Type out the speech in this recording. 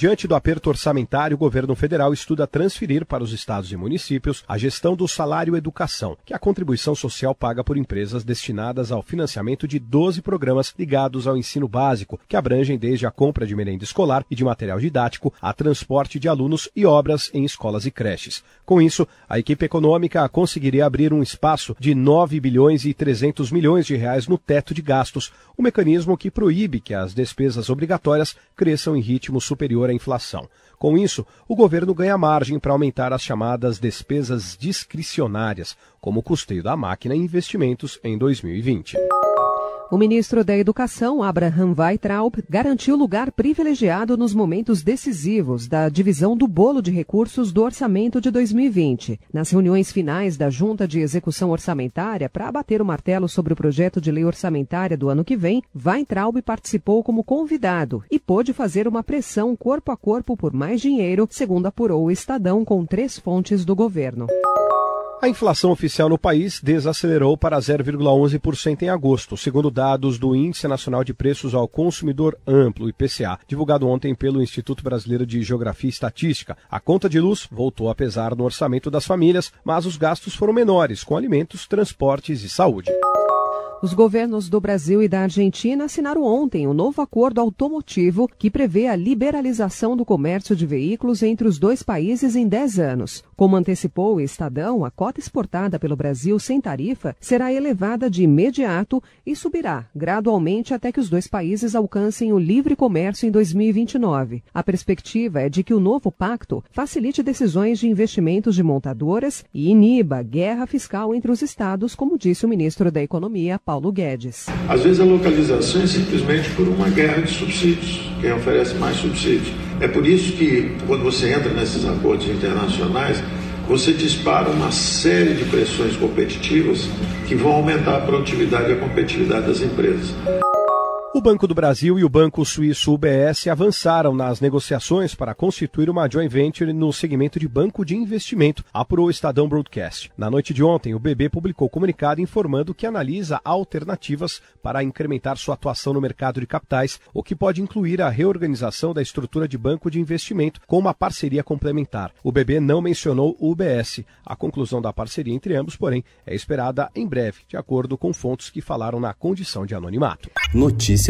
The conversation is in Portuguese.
Diante do aperto orçamentário, o governo federal estuda transferir para os estados e municípios a gestão do salário educação, que é a contribuição social paga por empresas destinadas ao financiamento de 12 programas ligados ao ensino básico, que abrangem desde a compra de merenda escolar e de material didático a transporte de alunos e obras em escolas e creches. Com isso, a equipe econômica conseguiria abrir um espaço de 9 bilhões e 300 milhões de reais no teto de gastos, um mecanismo que proíbe que as despesas obrigatórias cresçam em ritmo superior inflação. Com isso, o governo ganha margem para aumentar as chamadas despesas discricionárias, como o custeio da máquina e investimentos em 2020. O ministro da Educação, Abraham Weitraub, garantiu lugar privilegiado nos momentos decisivos da divisão do bolo de recursos do orçamento de 2020. Nas reuniões finais da Junta de Execução Orçamentária, para abater o martelo sobre o projeto de lei orçamentária do ano que vem, Weintraub participou como convidado e pôde fazer uma pressão corpo a corpo por mais dinheiro, segundo apurou o Estadão com três fontes do governo. A inflação oficial no país desacelerou para 0,11% em agosto, segundo dados do Índice Nacional de Preços ao Consumidor Amplo, IPCA, divulgado ontem pelo Instituto Brasileiro de Geografia e Estatística. A conta de luz voltou a pesar no orçamento das famílias, mas os gastos foram menores, com alimentos, transportes e saúde. Os governos do Brasil e da Argentina assinaram ontem o um novo acordo automotivo que prevê a liberalização do comércio de veículos entre os dois países em 10 anos. Como antecipou o Estadão, a cota exportada pelo Brasil sem tarifa será elevada de imediato e subirá gradualmente até que os dois países alcancem o livre comércio em 2029. A perspectiva é de que o novo pacto facilite decisões de investimentos de montadoras e iniba guerra fiscal entre os estados, como disse o ministro da Economia, Paulo Guedes. Às vezes a localização é simplesmente por uma guerra de subsídios, quem oferece mais subsídios. É por isso que, quando você entra nesses acordos internacionais, você dispara uma série de pressões competitivas que vão aumentar a produtividade e a competitividade das empresas. O Banco do Brasil e o Banco Suíço UBS avançaram nas negociações para constituir uma joint venture no segmento de banco de investimento, apurou o Estadão Broadcast. Na noite de ontem, o BB publicou comunicado informando que analisa alternativas para incrementar sua atuação no mercado de capitais, o que pode incluir a reorganização da estrutura de banco de investimento com uma parceria complementar. O BB não mencionou o UBS. A conclusão da parceria entre ambos, porém, é esperada em breve, de acordo com fontes que falaram na condição de anonimato. Notícia